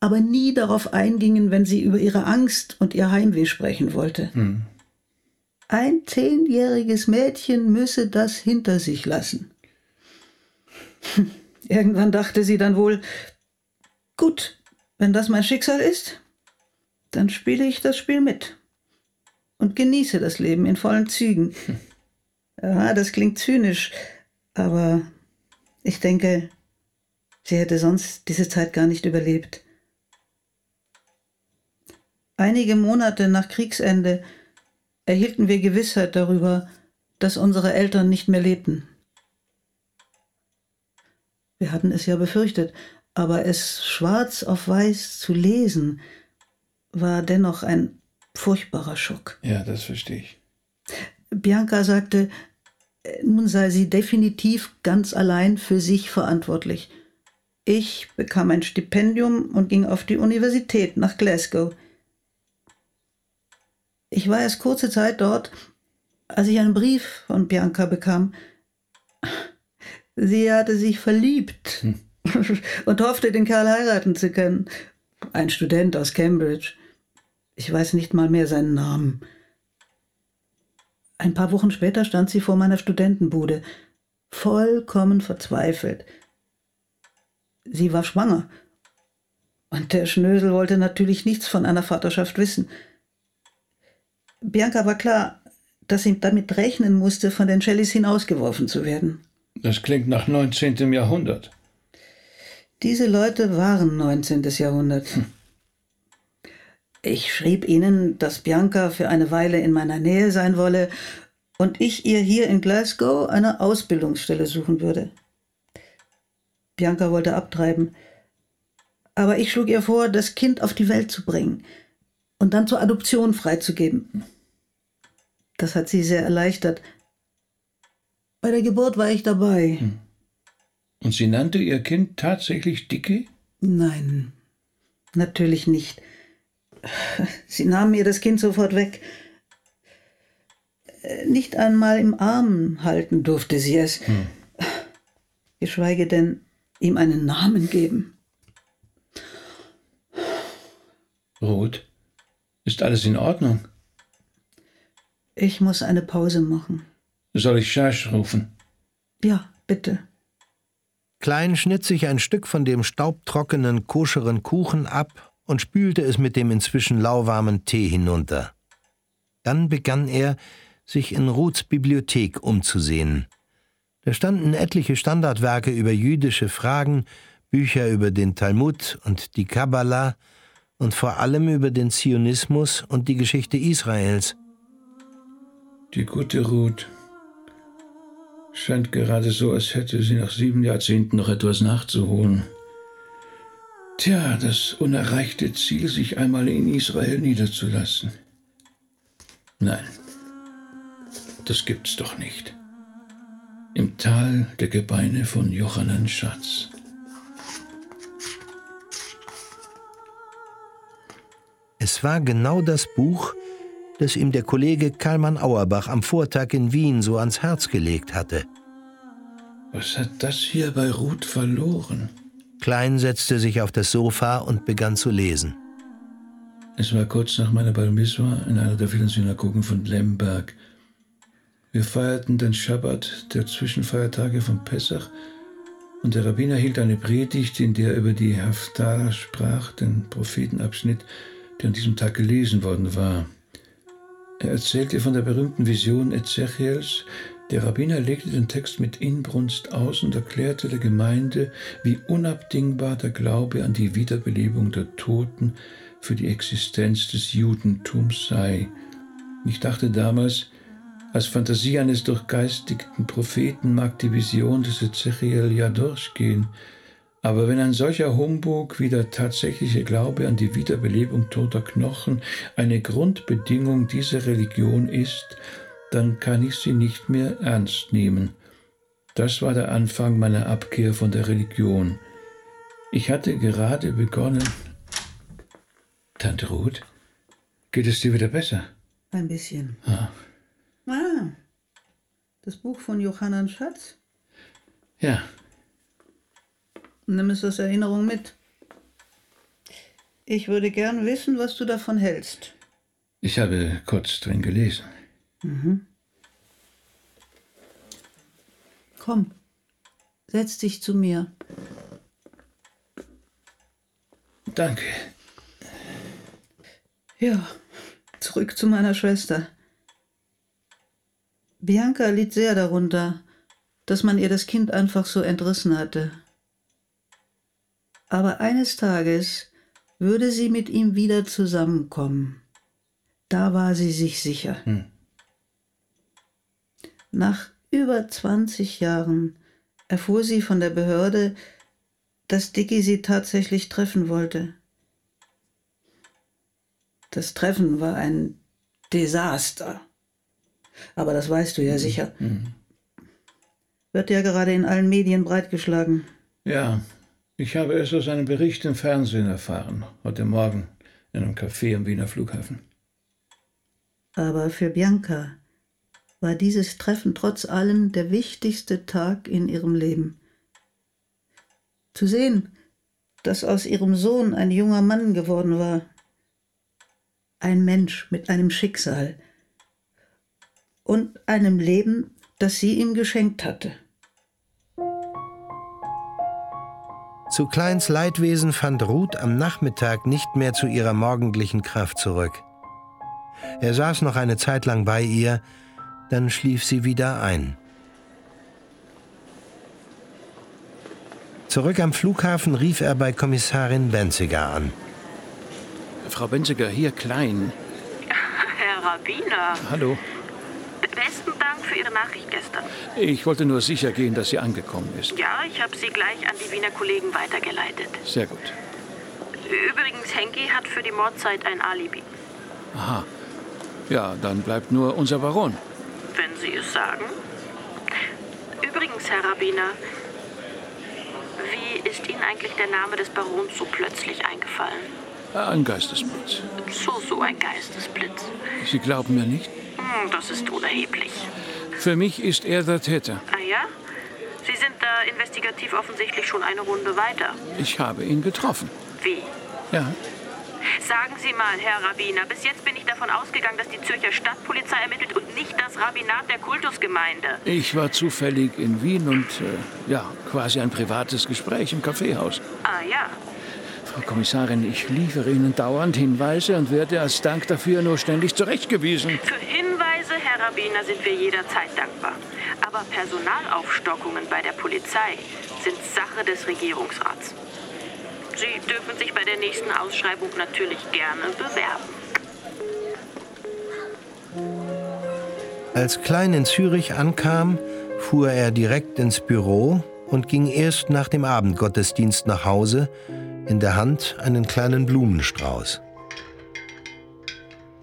F: aber nie darauf eingingen, wenn sie über ihre Angst und ihr Heimweh sprechen wollte. Ein zehnjähriges Mädchen müsse das hinter sich lassen. Irgendwann dachte sie dann wohl, gut, wenn das mein Schicksal ist, dann spiele ich das Spiel mit und genieße das Leben in vollen Zügen. Ja, das klingt zynisch, aber ich denke, sie hätte sonst diese Zeit gar nicht überlebt. Einige Monate nach Kriegsende erhielten wir Gewissheit darüber, dass unsere Eltern nicht mehr lebten. Wir hatten es ja befürchtet, aber es schwarz auf weiß zu lesen, war dennoch ein furchtbarer Schock.
C: Ja, das verstehe ich.
F: Bianca sagte, nun sei sie definitiv ganz allein für sich verantwortlich. Ich bekam ein Stipendium und ging auf die Universität nach Glasgow. Ich war erst kurze Zeit dort, als ich einen Brief von Bianca bekam. Sie hatte sich verliebt und hoffte, den Kerl heiraten zu können. Ein Student aus Cambridge. Ich weiß nicht mal mehr seinen Namen. Ein paar Wochen später stand sie vor meiner Studentenbude, vollkommen verzweifelt. Sie war schwanger. Und der Schnösel wollte natürlich nichts von einer Vaterschaft wissen. Bianca war klar, dass sie damit rechnen musste, von den Shellys hinausgeworfen zu werden.
C: Das klingt nach 19. Jahrhundert.
F: Diese Leute waren 19. Jahrhundert. Hm. Ich schrieb ihnen, dass Bianca für eine Weile in meiner Nähe sein wolle und ich ihr hier in Glasgow eine Ausbildungsstelle suchen würde. Bianca wollte abtreiben, aber ich schlug ihr vor, das Kind auf die Welt zu bringen und dann zur Adoption freizugeben. Das hat sie sehr erleichtert. Bei der Geburt war ich dabei. Hm.
C: Und sie nannte ihr Kind tatsächlich Dicke?
F: Nein, natürlich nicht. Sie nahm mir das Kind sofort weg. Nicht einmal im Arm halten durfte sie es. Hm. Geschweige denn ihm einen Namen geben.
C: Ruth, ist alles in Ordnung?
F: Ich muss eine Pause machen.
C: Soll ich Schorsch rufen?
F: Ja, bitte.
A: Klein schnitt sich ein Stück von dem staubtrockenen, koscheren Kuchen ab und spülte es mit dem inzwischen lauwarmen Tee hinunter. Dann begann er, sich in Ruths Bibliothek umzusehen. Da standen etliche Standardwerke über jüdische Fragen, Bücher über den Talmud und die Kabbalah und vor allem über den Zionismus und die Geschichte Israels.
C: Die gute Ruth. Scheint gerade so, als hätte sie nach sieben Jahrzehnten noch etwas nachzuholen. Tja, das unerreichte Ziel, sich einmal in Israel niederzulassen. Nein, das gibt's doch nicht. Im Tal der Gebeine von Johannan Schatz.
A: Es war genau das Buch, das ihm der Kollege Karlmann Auerbach am Vortag in Wien so ans Herz gelegt hatte.
C: Was hat das hier bei Ruth verloren?
A: Klein setzte sich auf das Sofa und begann zu lesen.
C: Es war kurz nach meiner Bar Mitzvah in einer der vielen Synagogen von Lemberg. Wir feierten den Schabbat der Zwischenfeiertage von Pessach und der Rabbiner hielt eine Predigt, in der er über die Haftarah sprach, den Prophetenabschnitt, der an diesem Tag gelesen worden war. Er erzählte von der berühmten Vision Ezechiels. Der Rabbiner legte den Text mit Inbrunst aus und erklärte der Gemeinde, wie unabdingbar der Glaube an die Wiederbelebung der Toten für die Existenz des Judentums sei. Ich dachte damals, als Fantasie eines durchgeistigten Propheten mag die Vision des Ezechiel ja durchgehen, aber wenn ein solcher Humbug wie der tatsächliche Glaube an die Wiederbelebung toter Knochen eine Grundbedingung dieser Religion ist, dann kann ich sie nicht mehr ernst nehmen. Das war der Anfang meiner Abkehr von der Religion. Ich hatte gerade begonnen. Tante Ruth, geht es dir wieder besser?
F: Ein bisschen.
C: Ah.
F: ah das Buch von Johannan Schatz?
C: Ja,
F: Nimm es als Erinnerung mit. Ich würde gern wissen, was du davon hältst.
C: Ich habe kurz drin gelesen.
F: Mhm. Komm, setz dich zu mir.
C: Danke.
F: Ja, zurück zu meiner Schwester. Bianca litt sehr darunter, dass man ihr das Kind einfach so entrissen hatte aber eines Tages würde sie mit ihm wieder zusammenkommen. Da war sie sich sicher. Hm. Nach über 20 Jahren erfuhr sie von der Behörde, dass Dicky sie tatsächlich treffen wollte. Das Treffen war ein Desaster. Aber das weißt du ja sicher. Mhm. Wird ja gerade in allen Medien breitgeschlagen.
C: Ja, ich habe es aus einem Bericht im Fernsehen erfahren, heute Morgen in einem Café am Wiener Flughafen.
F: Aber für Bianca war dieses Treffen trotz allem der wichtigste Tag in ihrem Leben. Zu sehen, dass aus ihrem Sohn ein junger Mann geworden war. Ein Mensch mit einem Schicksal. und einem Leben, das sie ihm geschenkt hatte.
A: Zu Kleins Leidwesen fand Ruth am Nachmittag nicht mehr zu ihrer morgendlichen Kraft zurück. Er saß noch eine Zeit lang bei ihr, dann schlief sie wieder ein. Zurück am Flughafen rief er bei Kommissarin Benziger an.
C: Frau Benziger, hier Klein.
G: Herr Rabbiner.
C: Hallo.
G: Besten Dank für Ihre Nachricht gestern.
C: Ich wollte nur sicher gehen, dass sie angekommen ist.
G: Ja, ich habe sie gleich an die Wiener Kollegen weitergeleitet.
C: Sehr gut.
G: Übrigens, Henki hat für die Mordzeit ein Alibi.
C: Aha. Ja, dann bleibt nur unser Baron.
G: Wenn Sie es sagen. Übrigens, Herr Rabbiner, wie ist Ihnen eigentlich der Name des Barons so plötzlich eingefallen?
C: Ein Geistesblitz.
G: So, so ein Geistesblitz.
C: Sie glauben mir nicht?
G: Hm, das ist unerheblich.
C: Für mich ist er der Täter.
G: Ah ja? Sie sind da investigativ offensichtlich schon eine Runde weiter.
C: Ich habe ihn getroffen.
G: Wie?
C: Ja.
G: Sagen Sie mal, Herr Rabbiner, bis jetzt bin ich davon ausgegangen, dass die Zürcher Stadtpolizei ermittelt und nicht das Rabbinat der Kultusgemeinde.
C: Ich war zufällig in Wien und äh, ja, quasi ein privates Gespräch im Kaffeehaus.
G: Ah ja.
C: Frau Kommissarin, ich liefere Ihnen dauernd Hinweise und werde als Dank dafür nur ständig zurechtgewiesen.
G: Für Hinweise, Herr Rabbiner, sind wir jederzeit dankbar. Aber Personalaufstockungen bei der Polizei sind Sache des Regierungsrats. Sie dürfen sich bei der nächsten Ausschreibung natürlich gerne bewerben.
A: Als Klein in Zürich ankam, fuhr er direkt ins Büro und ging erst nach dem Abendgottesdienst nach Hause, in der Hand einen kleinen Blumenstrauß.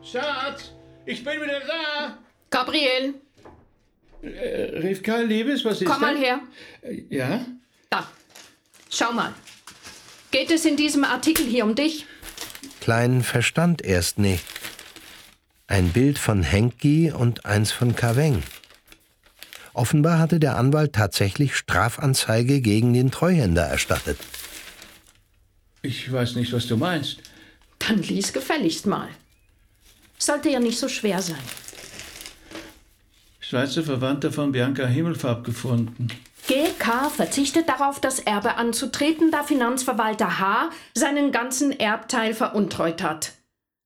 C: Schatz, ich bin wieder da.
H: Gabriel,
C: Äh, Rivka, Liebes, was ist
H: komm mal
C: da?
H: her.
C: Äh, Ja?
H: Da. Schau mal. Geht es in diesem Artikel hier um dich?
A: Klein verstand erst nicht. Ein Bild von Henki und eins von Kaveng. Offenbar hatte der Anwalt tatsächlich Strafanzeige gegen den Treuhänder erstattet.
C: Ich weiß nicht, was du meinst.
H: Dann lies gefälligst mal. Sollte ja nicht so schwer sein.
C: Schweizer Verwandter von Bianca Himmelfarb gefunden.
H: GK verzichtet darauf, das Erbe anzutreten, da Finanzverwalter H seinen ganzen Erbteil veruntreut hat.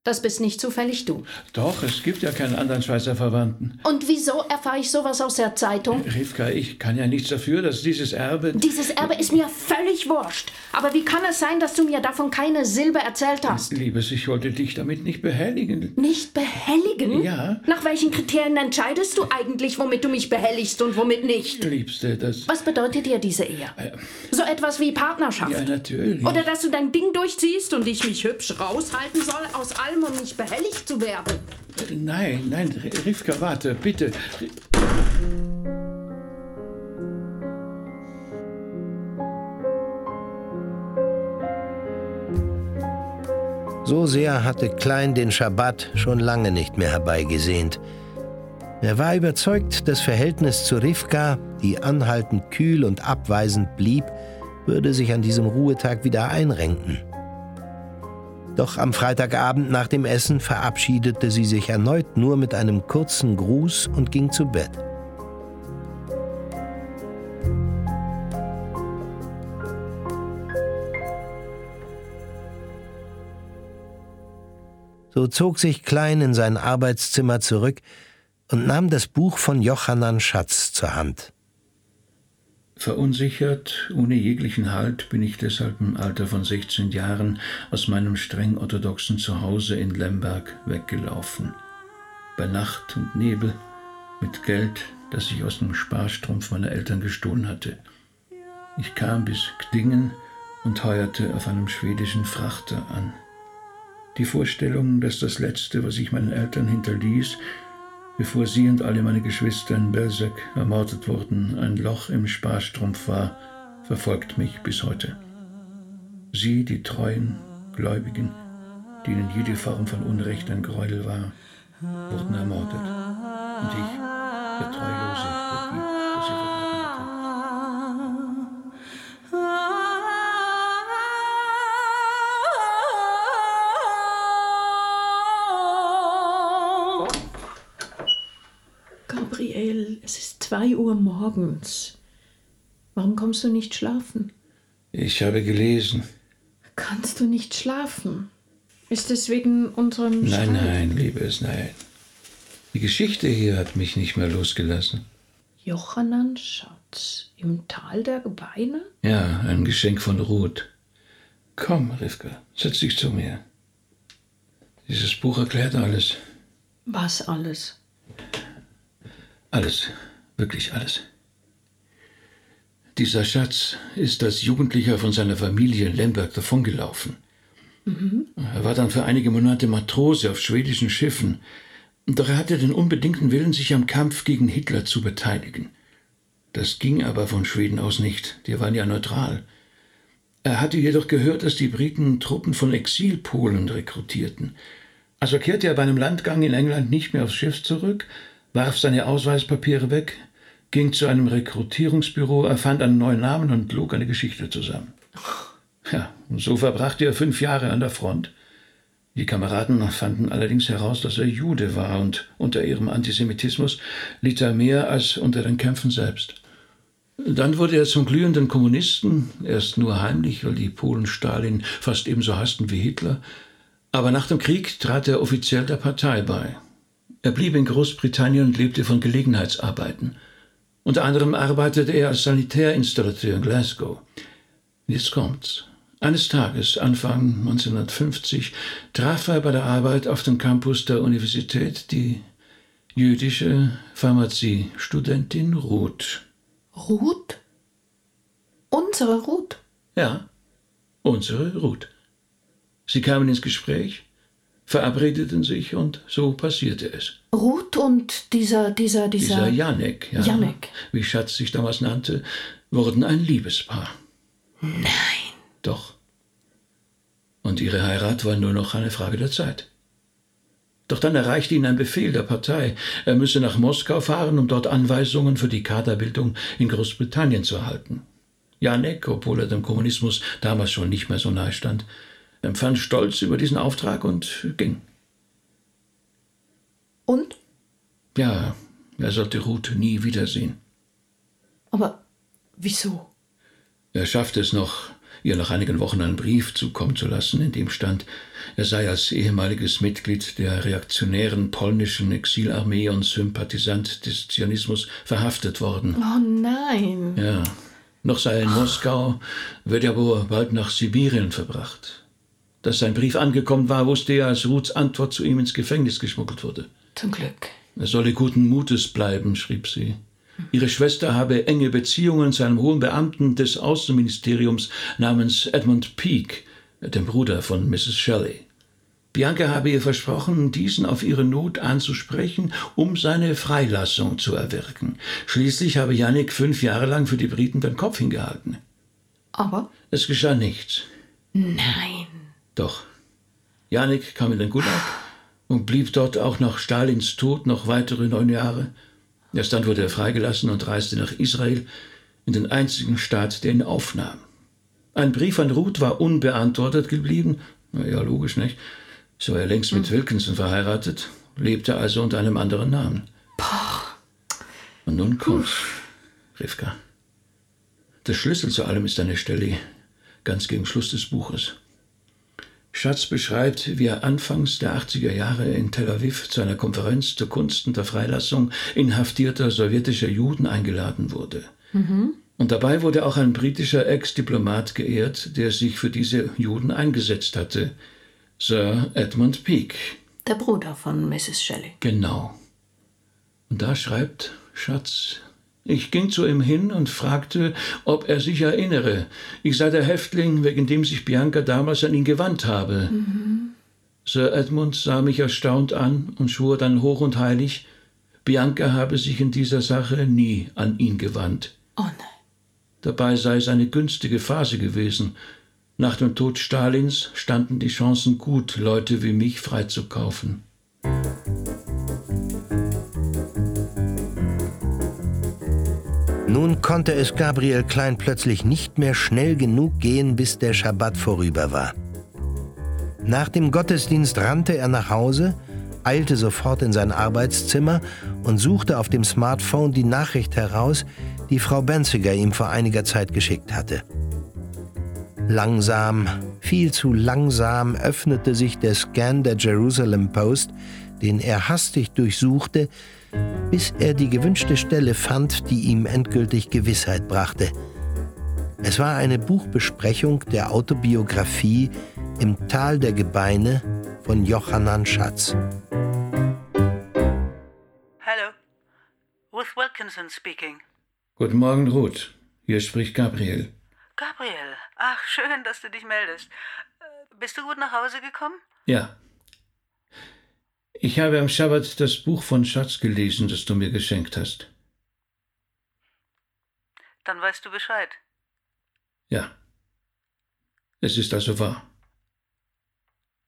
H: Das bist nicht zufällig du.
C: Doch, es gibt ja keinen anderen Schweizer Verwandten.
H: Und wieso erfahre ich sowas aus der Zeitung?
C: Rivka, ich kann ja nichts dafür, dass dieses Erbe.
H: Dieses Erbe ist mir völlig wurscht. Aber wie kann es sein, dass du mir davon keine Silbe erzählt hast?
C: Liebes, ich wollte dich damit nicht behelligen.
H: Nicht behelligen?
C: Ja.
H: Nach welchen Kriterien entscheidest du eigentlich, womit du mich behelligst und womit nicht?
C: Liebste, das.
H: Was bedeutet dir diese Ehe? So etwas wie Partnerschaft?
C: Ja, natürlich.
H: Oder dass du dein Ding durchziehst und ich mich hübsch raushalten soll aus allem, um nicht behelligt zu werden?
C: Nein, nein, Rivka, warte, bitte.
A: So sehr hatte Klein den Schabbat schon lange nicht mehr herbeigesehnt. Er war überzeugt, das Verhältnis zu Rivka, die anhaltend kühl und abweisend blieb, würde sich an diesem Ruhetag wieder einrenken. Doch am Freitagabend nach dem Essen verabschiedete sie sich erneut nur mit einem kurzen Gruß und ging zu Bett. So zog sich Klein in sein Arbeitszimmer zurück und nahm das Buch von Johannan Schatz zur Hand.
C: Verunsichert, ohne jeglichen Halt, bin ich deshalb im Alter von 16 Jahren aus meinem streng orthodoxen Zuhause in Lemberg weggelaufen. Bei Nacht und Nebel, mit Geld, das ich aus dem Sparstrumpf meiner Eltern gestohlen hatte. Ich kam bis Gdingen und heuerte auf einem schwedischen Frachter an. Die Vorstellung, dass das Letzte, was ich meinen Eltern hinterließ, bevor sie und alle meine Geschwister in Belzec ermordet wurden, ein Loch im Sparstrumpf war, verfolgt mich bis heute. Sie, die treuen, Gläubigen, denen jede Form von Unrecht ein Gräuel war, wurden ermordet. Und ich, der Treulose, der Dieb, der sie verraten
H: es ist zwei Uhr morgens. Warum kommst du nicht schlafen?
C: Ich habe gelesen.
H: Kannst du nicht schlafen? Ist es wegen unserem
C: Nein,
H: Streit?
C: nein, liebes, nein. Die Geschichte hier hat mich nicht mehr losgelassen.
H: Johannan Schatz im Tal der Gebeine?
C: Ja, ein Geschenk von Ruth. Komm, Rivka, setz dich zu mir. Dieses Buch erklärt alles.
H: Was alles?
C: Alles, wirklich alles. Dieser Schatz ist als Jugendlicher von seiner Familie in Lemberg davongelaufen. Er war dann für einige Monate Matrose auf schwedischen Schiffen, doch er hatte den unbedingten Willen, sich am Kampf gegen Hitler zu beteiligen. Das ging aber von Schweden aus nicht, die waren ja neutral. Er hatte jedoch gehört, dass die Briten Truppen von Exilpolen rekrutierten. Also kehrte er bei einem Landgang in England nicht mehr aufs Schiff zurück, warf seine Ausweispapiere weg, ging zu einem Rekrutierungsbüro, erfand einen neuen Namen und log eine Geschichte zusammen. Ja, und so verbrachte er fünf Jahre an der Front. Die Kameraden fanden allerdings heraus, dass er Jude war und unter ihrem Antisemitismus litt er mehr als unter den Kämpfen selbst. Dann wurde er zum glühenden Kommunisten, erst nur heimlich, weil die Polen Stalin fast ebenso hassten wie Hitler. Aber nach dem Krieg trat er offiziell der Partei bei. Er blieb in Großbritannien und lebte von Gelegenheitsarbeiten. Unter anderem arbeitete er als Sanitärinstallateur in Glasgow. Jetzt kommt's. Eines Tages, Anfang 1950, traf er bei der Arbeit auf dem Campus der Universität die jüdische Pharmaziestudentin Ruth.
H: Ruth? Unsere Ruth?
C: Ja, unsere Ruth. Sie kamen ins Gespräch, verabredeten sich und so passierte es.
H: Ruth und dieser, dieser, dieser.
C: Dieser Janek, ja,
H: Janek.
C: wie Schatz sich damals nannte, wurden ein Liebespaar.
H: Nein.
C: Doch. Und ihre Heirat war nur noch eine Frage der Zeit. Doch dann erreichte ihn ein Befehl der Partei. Er müsse nach Moskau fahren, um dort Anweisungen für die Kaderbildung in Großbritannien zu erhalten. Janek, obwohl er dem Kommunismus damals schon nicht mehr so nahe stand, empfand Stolz über diesen Auftrag und ging.
H: Und?
C: Ja, er sollte Ruth nie wiedersehen.
H: Aber wieso?
C: Er schaffte es noch, ihr nach einigen Wochen einen Brief zukommen zu lassen, in dem stand, er sei als ehemaliges Mitglied der reaktionären polnischen Exilarmee und Sympathisant des Zionismus verhaftet worden.
H: Oh nein.
C: Ja, noch sei er in Moskau, wird er wohl bald nach Sibirien verbracht. Dass sein Brief angekommen war, wusste er, als Ruths Antwort zu ihm ins Gefängnis geschmuggelt wurde.
H: Zum Glück.
C: Er solle guten Mutes bleiben, schrieb sie. Ihre Schwester habe enge Beziehungen zu einem hohen Beamten des Außenministeriums namens Edmund Peake, dem Bruder von Mrs. Shelley. Bianca habe ihr versprochen, diesen auf ihre Not anzusprechen, um seine Freilassung zu erwirken. Schließlich habe Yannick fünf Jahre lang für die Briten den Kopf hingehalten.
H: Aber?
C: Es geschah nichts.
H: Nein.
C: Doch. Janik kam in den Gulag und blieb dort auch nach Stalins Tod noch weitere neun Jahre. Erst dann wurde er freigelassen und reiste nach Israel, in den einzigen Staat, der ihn aufnahm. Ein Brief an Ruth war unbeantwortet geblieben. Na ja, logisch, nicht? So war er längst mit Wilkinson verheiratet, lebte also unter einem anderen Namen. Und nun kommt's, Rivka. Der Schlüssel zu allem ist eine Stelle ganz gegen Schluss des Buches. Schatz beschreibt, wie er anfangs der 80er Jahre in Tel Aviv zu einer Konferenz zur Kunsten der Freilassung inhaftierter sowjetischer Juden eingeladen wurde. Und dabei wurde auch ein britischer Ex-Diplomat geehrt, der sich für diese Juden eingesetzt hatte, Sir Edmund Peake.
H: Der Bruder von Mrs. Shelley.
C: Genau. Und da schreibt Schatz, ich ging zu ihm hin und fragte, ob er sich erinnere. Ich sei der Häftling, wegen dem sich Bianca damals an ihn gewandt habe. Sir Edmund sah mich erstaunt an und schwor dann hoch und heilig, Bianca habe sich in dieser Sache nie an ihn gewandt.
H: Oh nein.
C: Dabei sei es eine günstige Phase gewesen. Nach dem Tod Stalins standen die Chancen gut, Leute wie mich freizukaufen.
A: Nun konnte es Gabriel Klein plötzlich nicht mehr schnell genug gehen, bis der Schabbat vorüber war. Nach dem Gottesdienst rannte er nach Hause eilte sofort in sein Arbeitszimmer und suchte auf dem Smartphone die Nachricht heraus, die Frau Benziger ihm vor einiger Zeit geschickt hatte. Langsam, viel zu langsam öffnete sich der Scan der Jerusalem Post, den er hastig durchsuchte, bis er die gewünschte Stelle fand, die ihm endgültig Gewissheit brachte. Es war eine Buchbesprechung der Autobiografie Im Tal der Gebeine von Johannan Schatz.
I: Hallo, Ruth Wilkinson speaking.
C: Guten Morgen, Ruth. Hier spricht Gabriel.
I: Gabriel, ach, schön, dass du dich meldest. Äh, Bist du gut nach Hause gekommen?
C: Ja. Ich habe am Schabbat das Buch von Schatz gelesen, das du mir geschenkt hast.
I: Dann weißt du Bescheid.
C: Ja. Es ist also wahr.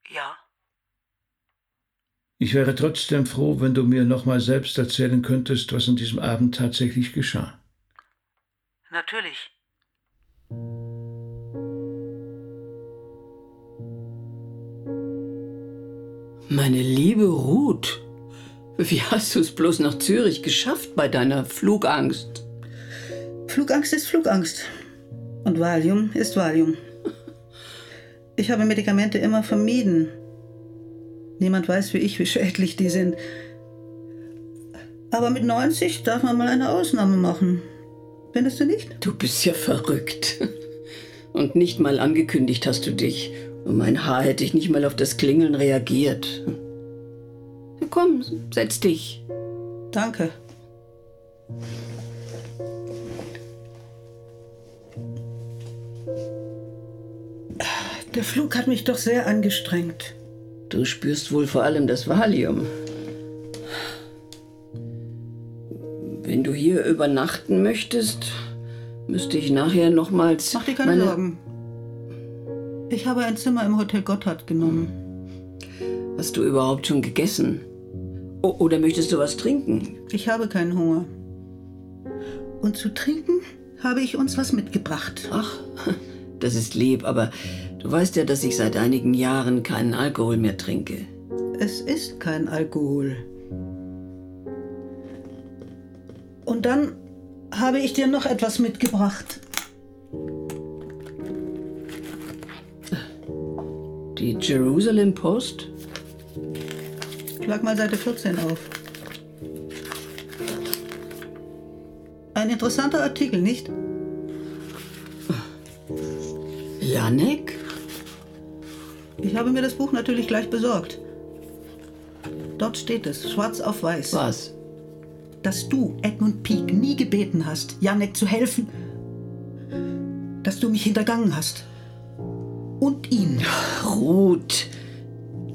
I: Ja.
C: Ich wäre trotzdem froh, wenn du mir nochmal selbst erzählen könntest, was an diesem Abend tatsächlich geschah.
I: Natürlich.
J: Meine liebe Ruth, wie hast du es bloß nach Zürich geschafft bei deiner Flugangst?
F: Flugangst ist Flugangst. Und Valium ist Valium. Ich habe Medikamente immer vermieden. Niemand weiß wie ich, wie schädlich die sind. Aber mit 90 darf man mal eine Ausnahme machen. Findest du nicht?
J: Du bist ja verrückt. Und nicht mal angekündigt hast du dich. Und mein Haar hätte ich nicht mal auf das Klingeln reagiert. Na komm, setz dich.
F: Danke. Der Flug hat mich doch sehr angestrengt.
J: Du spürst wohl vor allem das Valium. Wenn du hier übernachten möchtest, müsste ich nachher nochmals.
F: Mach dir keine
J: meine...
F: Sorgen. Ich habe ein Zimmer im Hotel Gotthard genommen.
J: Hast du überhaupt schon gegessen? O oder möchtest du was trinken?
F: Ich habe keinen Hunger. Und zu trinken habe ich uns was mitgebracht.
J: Ach, das ist lieb, aber du weißt ja, dass ich seit einigen Jahren keinen Alkohol mehr trinke.
F: Es ist kein Alkohol. Und dann habe ich dir noch etwas mitgebracht.
J: Die Jerusalem Post?
F: Schlag mal Seite 14 auf. Ein interessanter Artikel, nicht?
J: Janek?
F: Ich habe mir das Buch natürlich gleich besorgt. Dort steht es, schwarz auf weiß.
J: Was?
F: Dass du Edmund Peake nie gebeten hast, Janek zu helfen. Dass du mich hintergangen hast. Und ihn.
J: Ruth.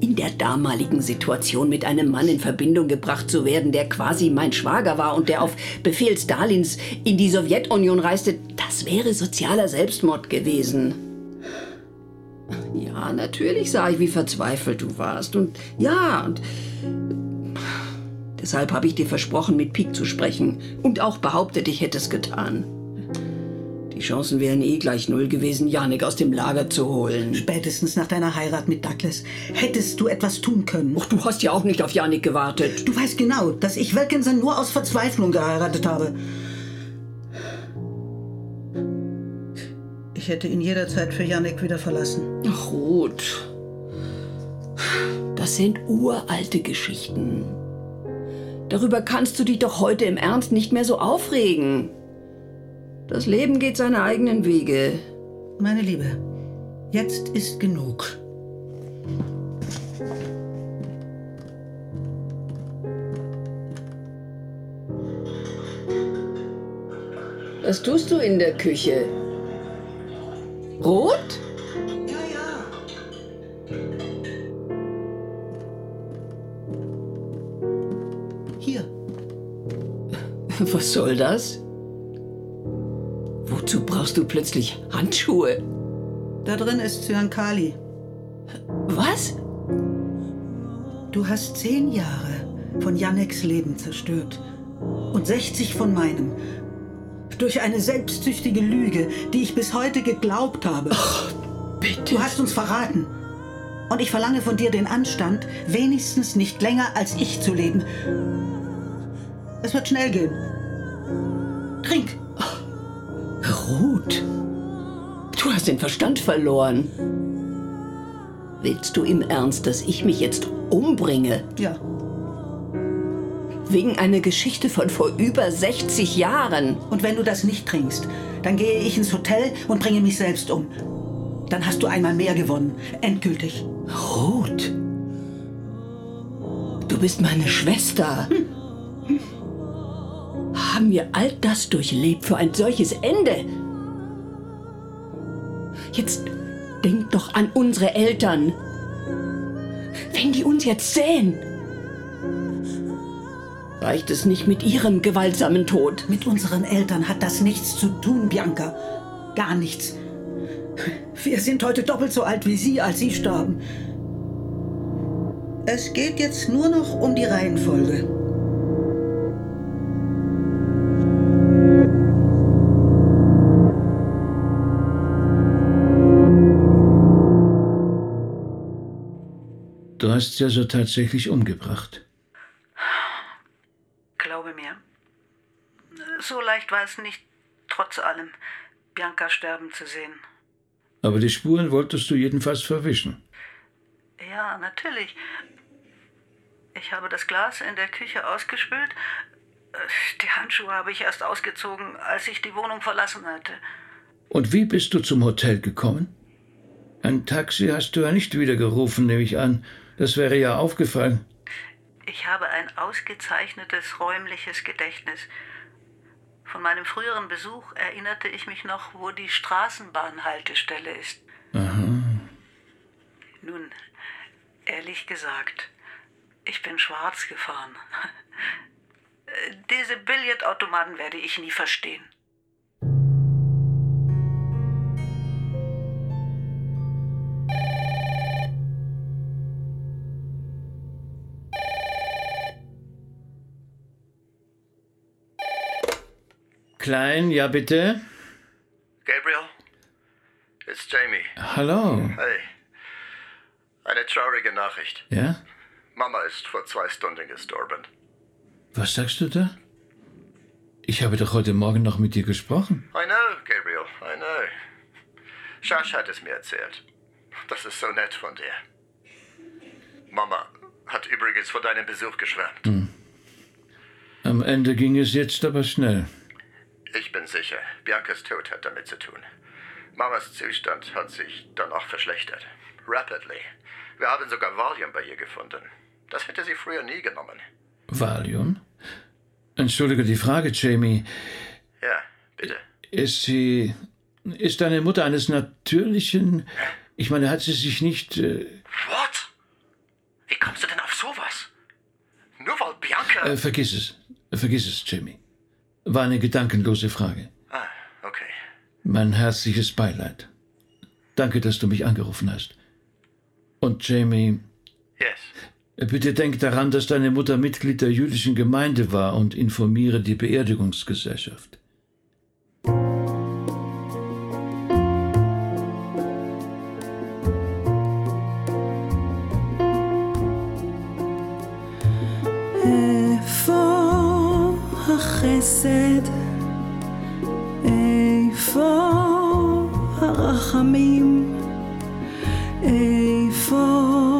J: In der damaligen Situation mit einem Mann in Verbindung gebracht zu werden, der quasi mein Schwager war und der auf Befehl Stalins in die Sowjetunion reiste, das wäre sozialer Selbstmord gewesen. Ja, natürlich sah ich, wie verzweifelt du warst. Und ja, und deshalb habe ich dir versprochen, mit Pik zu sprechen. Und auch behauptet, ich hätte es getan. Die Chancen wären eh gleich null gewesen, Janik aus dem Lager zu holen.
F: Spätestens nach deiner Heirat mit Douglas hättest du etwas tun können.
J: Ach, du hast ja auch nicht auf Janik gewartet.
F: Du weißt genau, dass ich Wilkinson nur aus Verzweiflung geheiratet habe. Ich hätte ihn jederzeit für Janik wieder verlassen.
J: Ach, Ruth. Das sind uralte Geschichten. Darüber kannst du dich doch heute im Ernst nicht mehr so aufregen. Das Leben geht seine eigenen Wege.
F: Meine Liebe, jetzt ist genug.
J: Was tust du in der Küche? Rot?
F: Ja, ja. Hier,
J: Was soll das? Brauchst du plötzlich Handschuhe?
F: da drin ist Cyankali.
J: Was?
F: Du hast zehn Jahre von Janeks Leben zerstört und 60 von meinem. Durch eine selbstsüchtige Lüge, die ich bis heute geglaubt habe.
J: Bitte.
F: Du hast uns verraten. Und ich verlange von dir den Anstand, wenigstens nicht länger als ich zu leben. Es wird schnell gehen. Trink.
J: Ruth, du hast den Verstand verloren. Willst du im Ernst, dass ich mich jetzt umbringe?
F: Ja.
J: Wegen einer Geschichte von vor über 60 Jahren.
F: Und wenn du das nicht trinkst, dann gehe ich ins Hotel und bringe mich selbst um. Dann hast du einmal mehr gewonnen. Endgültig.
J: Ruth, du bist meine Schwester. Haben wir all das durchlebt für ein solches Ende? Jetzt denk doch an unsere Eltern. Wenn die uns jetzt sehen, reicht es nicht mit ihrem gewaltsamen Tod.
F: Mit unseren Eltern hat das nichts zu tun, Bianca. Gar nichts. Wir sind heute doppelt so alt wie Sie, als Sie starben. Es geht jetzt nur noch um die Reihenfolge.
C: Du hast sie also tatsächlich umgebracht.
I: Glaube mir. So leicht war es nicht, trotz allem, Bianca sterben zu sehen.
C: Aber die Spuren wolltest du jedenfalls verwischen.
I: Ja, natürlich. Ich habe das Glas in der Küche ausgespült. Die Handschuhe habe ich erst ausgezogen, als ich die Wohnung verlassen hatte.
C: Und wie bist du zum Hotel gekommen? Ein Taxi hast du ja nicht wieder gerufen, nehme ich an. Das wäre ja aufgefallen.
I: Ich habe ein ausgezeichnetes räumliches Gedächtnis. Von meinem früheren Besuch erinnerte ich mich noch, wo die Straßenbahnhaltestelle ist.
C: Aha.
I: Nun, ehrlich gesagt, ich bin schwarz gefahren. Diese Billardautomaten werde ich nie verstehen.
C: Klein, ja bitte?
K: Gabriel? It's Jamie.
C: Hallo.
K: Hey. Eine traurige Nachricht.
C: Ja?
K: Mama ist vor zwei Stunden gestorben.
C: Was sagst du da? Ich habe doch heute Morgen noch mit dir gesprochen.
K: I know, Gabriel, I know. Shash hat es mir erzählt. Das ist so nett von dir. Mama hat übrigens von deinem Besuch geschwärmt.
C: Hm. Am Ende ging es jetzt aber schnell.
K: Ich bin sicher, Biancas Tod hat damit zu tun. Mamas Zustand hat sich danach verschlechtert. Rapidly. Wir haben sogar Valium bei ihr gefunden. Das hätte sie früher nie genommen.
C: Valium? Entschuldige die Frage, Jamie.
K: Ja, bitte.
C: Ist sie. Ist deine Mutter eines natürlichen. Ich meine, hat sie sich nicht. Äh,
K: What? Wie kommst du denn auf sowas? Nur weil Bianca.
C: äh, vergiss es. Vergiss es, Jamie. War eine gedankenlose Frage.
K: Ah, okay.
C: Mein herzliches Beileid. Danke, dass du mich angerufen hast. Und Jamie.
K: Yes.
C: Bitte denk daran, dass deine Mutter Mitglied der jüdischen Gemeinde war und informiere die Beerdigungsgesellschaft.
L: החסד? איפה הרחמים? איפה